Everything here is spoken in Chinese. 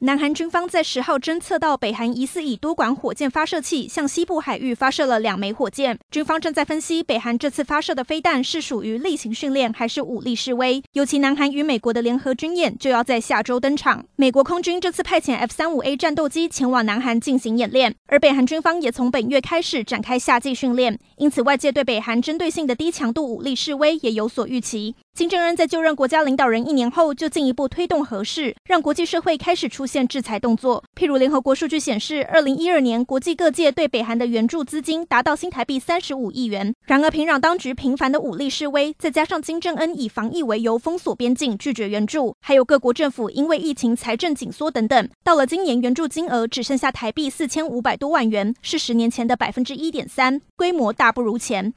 南韩军方在十号侦测到北韩疑似以多管火箭发射器向西部海域发射了两枚火箭，军方正在分析北韩这次发射的飞弹是属于例行训练还是武力示威。尤其南韩与美国的联合军演就要在下周登场，美国空军这次派遣 F 三五 A 战斗机前往南韩进行演练，而北韩军方也从本月开始展开夏季训练，因此外界对北韩针对性的低强度武力示威也有所预期。金正恩在就任国家领导人一年后，就进一步推动核试，让国际社会开始出现制裁动作。譬如联合国数据显示，二零一二年国际各界对北韩的援助资金达到新台币三十五亿元。然而，平壤当局频繁的武力示威，再加上金正恩以防疫为由封锁边境、拒绝援助，还有各国政府因为疫情财政紧缩等等，到了今年援助金额只剩下台币四千五百多万元，是十年前的百分之一点三，规模大不如前。